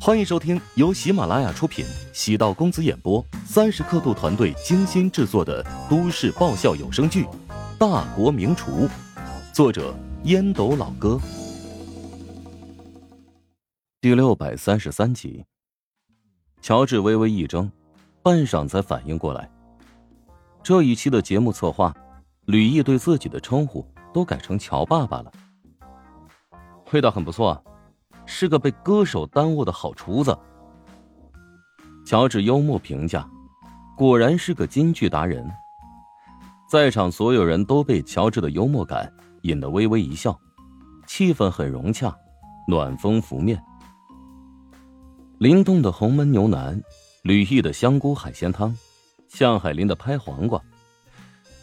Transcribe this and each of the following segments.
欢迎收听由喜马拉雅出品、喜道公子演播、三十刻度团队精心制作的都市爆笑有声剧《大国名厨》，作者烟斗老哥，第六百三十三集。乔治微微一怔，半晌才反应过来，这一期的节目策划，吕毅对自己的称呼都改成乔爸爸了。味道很不错，是个被歌手耽误的好厨子。乔治幽默评价：“果然是个京剧达人。”在场所有人都被乔治的幽默感引得微微一笑，气氛很融洽，暖风拂面。林动的红焖牛腩，吕毅的香菇海鲜汤，向海林的拍黄瓜，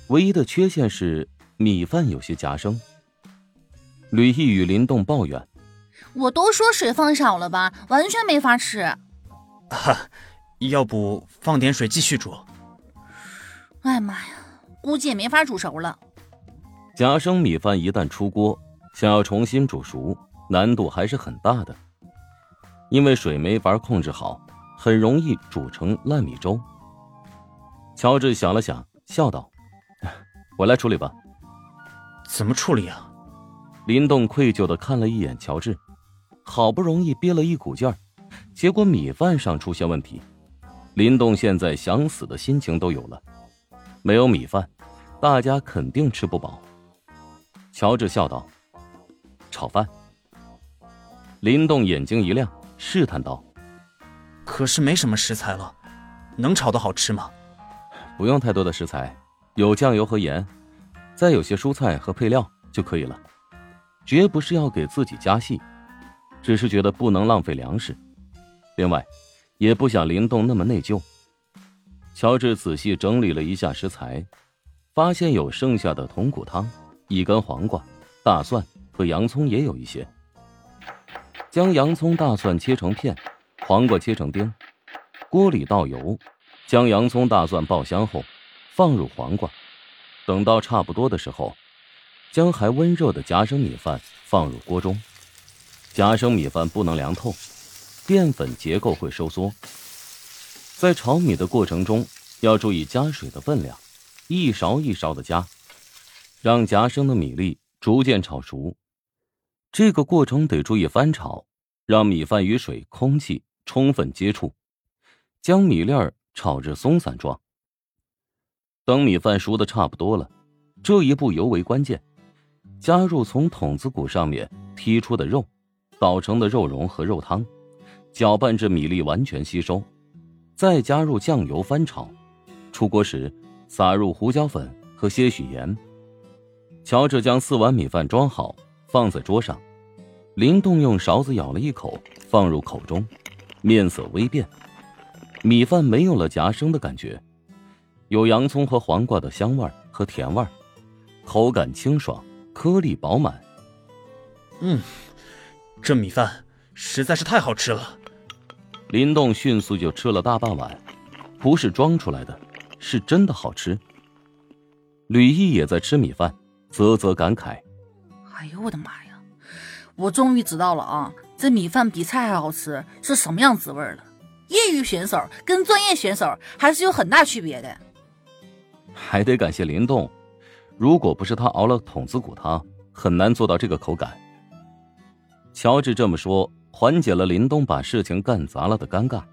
唯一的缺陷是米饭有些夹生。吕毅与林动抱怨：“我都说水放少了吧，完全没法吃。”“哈，要不放点水继续煮？”“哎妈呀，估计也没法煮熟了。”夹生米饭一旦出锅，想要重新煮熟，难度还是很大的，因为水没法控制好，很容易煮成烂米粥。乔治想了想，笑道：“ 我来处理吧。”“怎么处理啊？”林动愧疚的看了一眼乔治，好不容易憋了一股劲儿，结果米饭上出现问题。林动现在想死的心情都有了，没有米饭，大家肯定吃不饱。乔治笑道：“炒饭。”林动眼睛一亮，试探道：“可是没什么食材了，能炒的好吃吗？”“不用太多的食材，有酱油和盐，再有些蔬菜和配料就可以了。”绝不是要给自己加戏，只是觉得不能浪费粮食。另外，也不想林动那么内疚。乔治仔细整理了一下食材，发现有剩下的筒骨汤、一根黄瓜、大蒜和洋葱也有一些。将洋葱、大蒜切成片，黄瓜切成丁。锅里倒油，将洋葱、大蒜爆香后，放入黄瓜。等到差不多的时候。将还温热的夹生米饭放入锅中，夹生米饭不能凉透，淀粉结构会收缩。在炒米的过程中，要注意加水的分量，一勺一勺的加，让夹生的米粒逐渐炒熟。这个过程得注意翻炒，让米饭与水、空气充分接触，将米粒儿炒至松散状。等米饭熟的差不多了，这一步尤为关键。加入从筒子骨上面剔出的肉，捣成的肉蓉和肉汤，搅拌至米粒完全吸收，再加入酱油翻炒。出锅时撒入胡椒粉和些许盐。乔治将四碗米饭装好，放在桌上。林动用勺子舀了一口，放入口中，面色微变。米饭没有了夹生的感觉，有洋葱和黄瓜的香味和甜味，口感清爽。颗粒饱满，嗯，这米饭实在是太好吃了。林动迅速就吃了大半碗，不是装出来的，是真的好吃。吕毅也在吃米饭，啧啧感慨：“哎呦我的妈呀，我终于知道了啊，这米饭比菜还好吃是什么样滋味了。业余选手跟专业选手还是有很大区别的。”还得感谢林动。如果不是他熬了筒子骨汤，很难做到这个口感。乔治这么说，缓解了林东把事情干砸了的尴尬。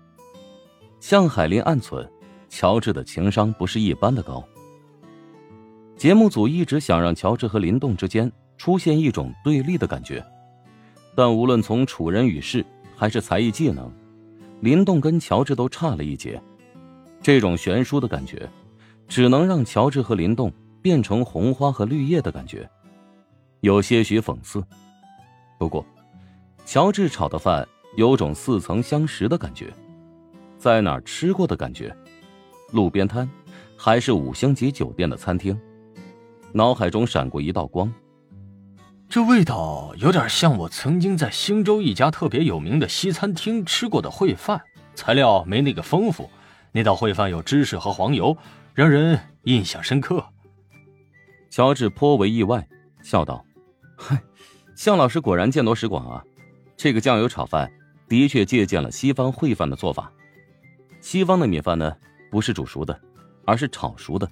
向海林暗存，乔治的情商不是一般的高。节目组一直想让乔治和林动之间出现一种对立的感觉，但无论从处人与事还是才艺技能，林动跟乔治都差了一截。这种悬殊的感觉，只能让乔治和林动。变成红花和绿叶的感觉，有些许讽刺。不过，乔治炒的饭有种似曾相识的感觉，在哪儿吃过的感觉？路边摊，还是五星级酒店的餐厅？脑海中闪过一道光，这味道有点像我曾经在星洲一家特别有名的西餐厅吃过的烩饭，材料没那个丰富，那道烩饭有芝士和黄油，让人印象深刻。乔治颇为意外，笑道：“嗨，向老师果然见多识广啊！这个酱油炒饭的确借鉴了西方烩饭的做法。西方的米饭呢，不是煮熟的，而是炒熟的，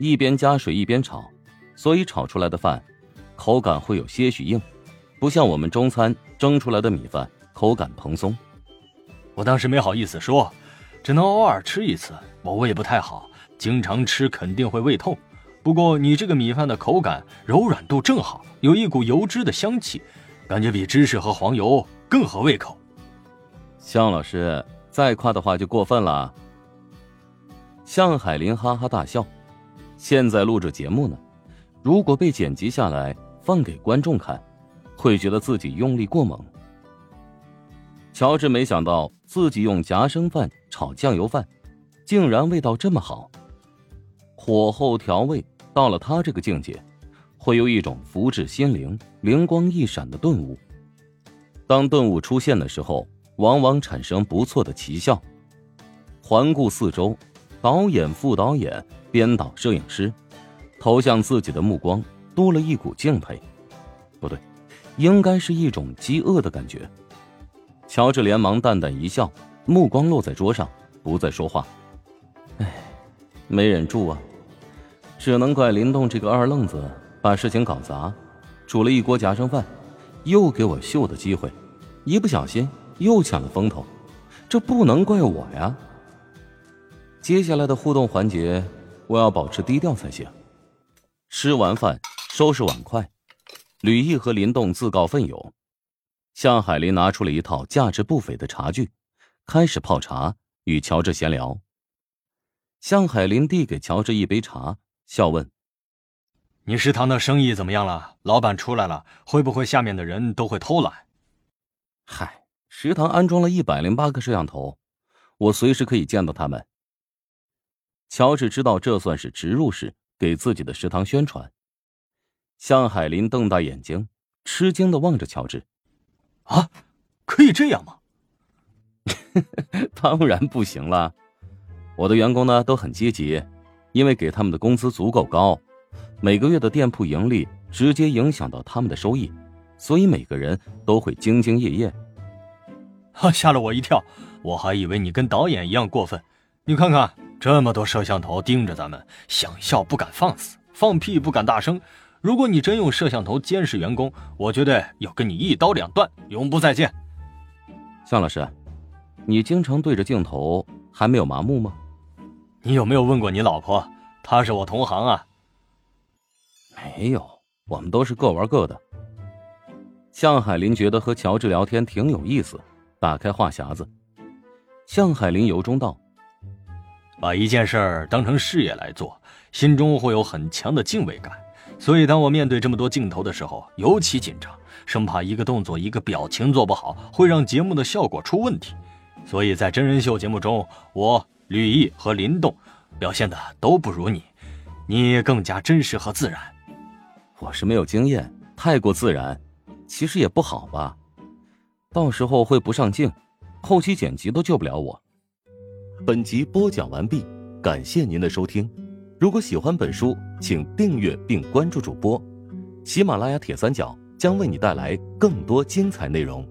一边加水一边炒，所以炒出来的饭口感会有些许硬，不像我们中餐蒸出来的米饭口感蓬松。我当时没好意思说，只能偶尔吃一次，我胃不太好，经常吃肯定会胃痛。不过你这个米饭的口感柔软度正好，有一股油脂的香气，感觉比芝士和黄油更合胃口。向老师再夸的话就过分了。向海林哈哈大笑，现在录着节目呢，如果被剪辑下来放给观众看，会觉得自己用力过猛。乔治没想到自己用夹生饭炒酱油饭，竟然味道这么好，火候调味。到了他这个境界，会有一种福至心灵、灵光一闪的顿悟。当顿悟出现的时候，往往产生不错的奇效。环顾四周，导演、副导演、编导、摄影师，投向自己的目光多了一股敬佩，不对，应该是一种饥饿的感觉。乔治连忙淡淡一笑，目光落在桌上，不再说话。唉，没忍住啊。只能怪林动这个二愣子把事情搞砸，煮了一锅夹生饭，又给我秀的机会，一不小心又抢了风头，这不能怪我呀。接下来的互动环节，我要保持低调才行。吃完饭，收拾碗筷，吕毅和林动自告奋勇，向海林拿出了一套价值不菲的茶具，开始泡茶与乔治闲聊。向海林递给乔治一杯茶。笑问：“你食堂的生意怎么样了？老板出来了，会不会下面的人都会偷懒？”“嗨，食堂安装了一百零八个摄像头，我随时可以见到他们。”乔治知道这算是植入式给自己的食堂宣传。向海林瞪大眼睛，吃惊的望着乔治：“啊，可以这样吗？”“ 当然不行了，我的员工呢都很积极。”因为给他们的工资足够高，每个月的店铺盈利直接影响到他们的收益，所以每个人都会兢兢业业。哈，吓了我一跳，我还以为你跟导演一样过分。你看看，这么多摄像头盯着咱们，想笑不敢放肆，放屁不敢大声。如果你真用摄像头监视员工，我绝对要跟你一刀两断，永不再见。向老师，你经常对着镜头，还没有麻木吗？你有没有问过你老婆？她是我同行啊。没有，我们都是各玩各的。向海林觉得和乔治聊天挺有意思，打开话匣子。向海林由衷道：“把一件事儿当成事业来做，心中会有很强的敬畏感。所以，当我面对这么多镜头的时候，尤其紧张，生怕一个动作、一个表情做不好，会让节目的效果出问题。所以在真人秀节目中，我。”吕毅和林动表现的都不如你，你更加真实和自然。我是没有经验，太过自然，其实也不好吧。到时候会不上镜，后期剪辑都救不了我。本集播讲完毕，感谢您的收听。如果喜欢本书，请订阅并关注主播。喜马拉雅铁三角将为你带来更多精彩内容。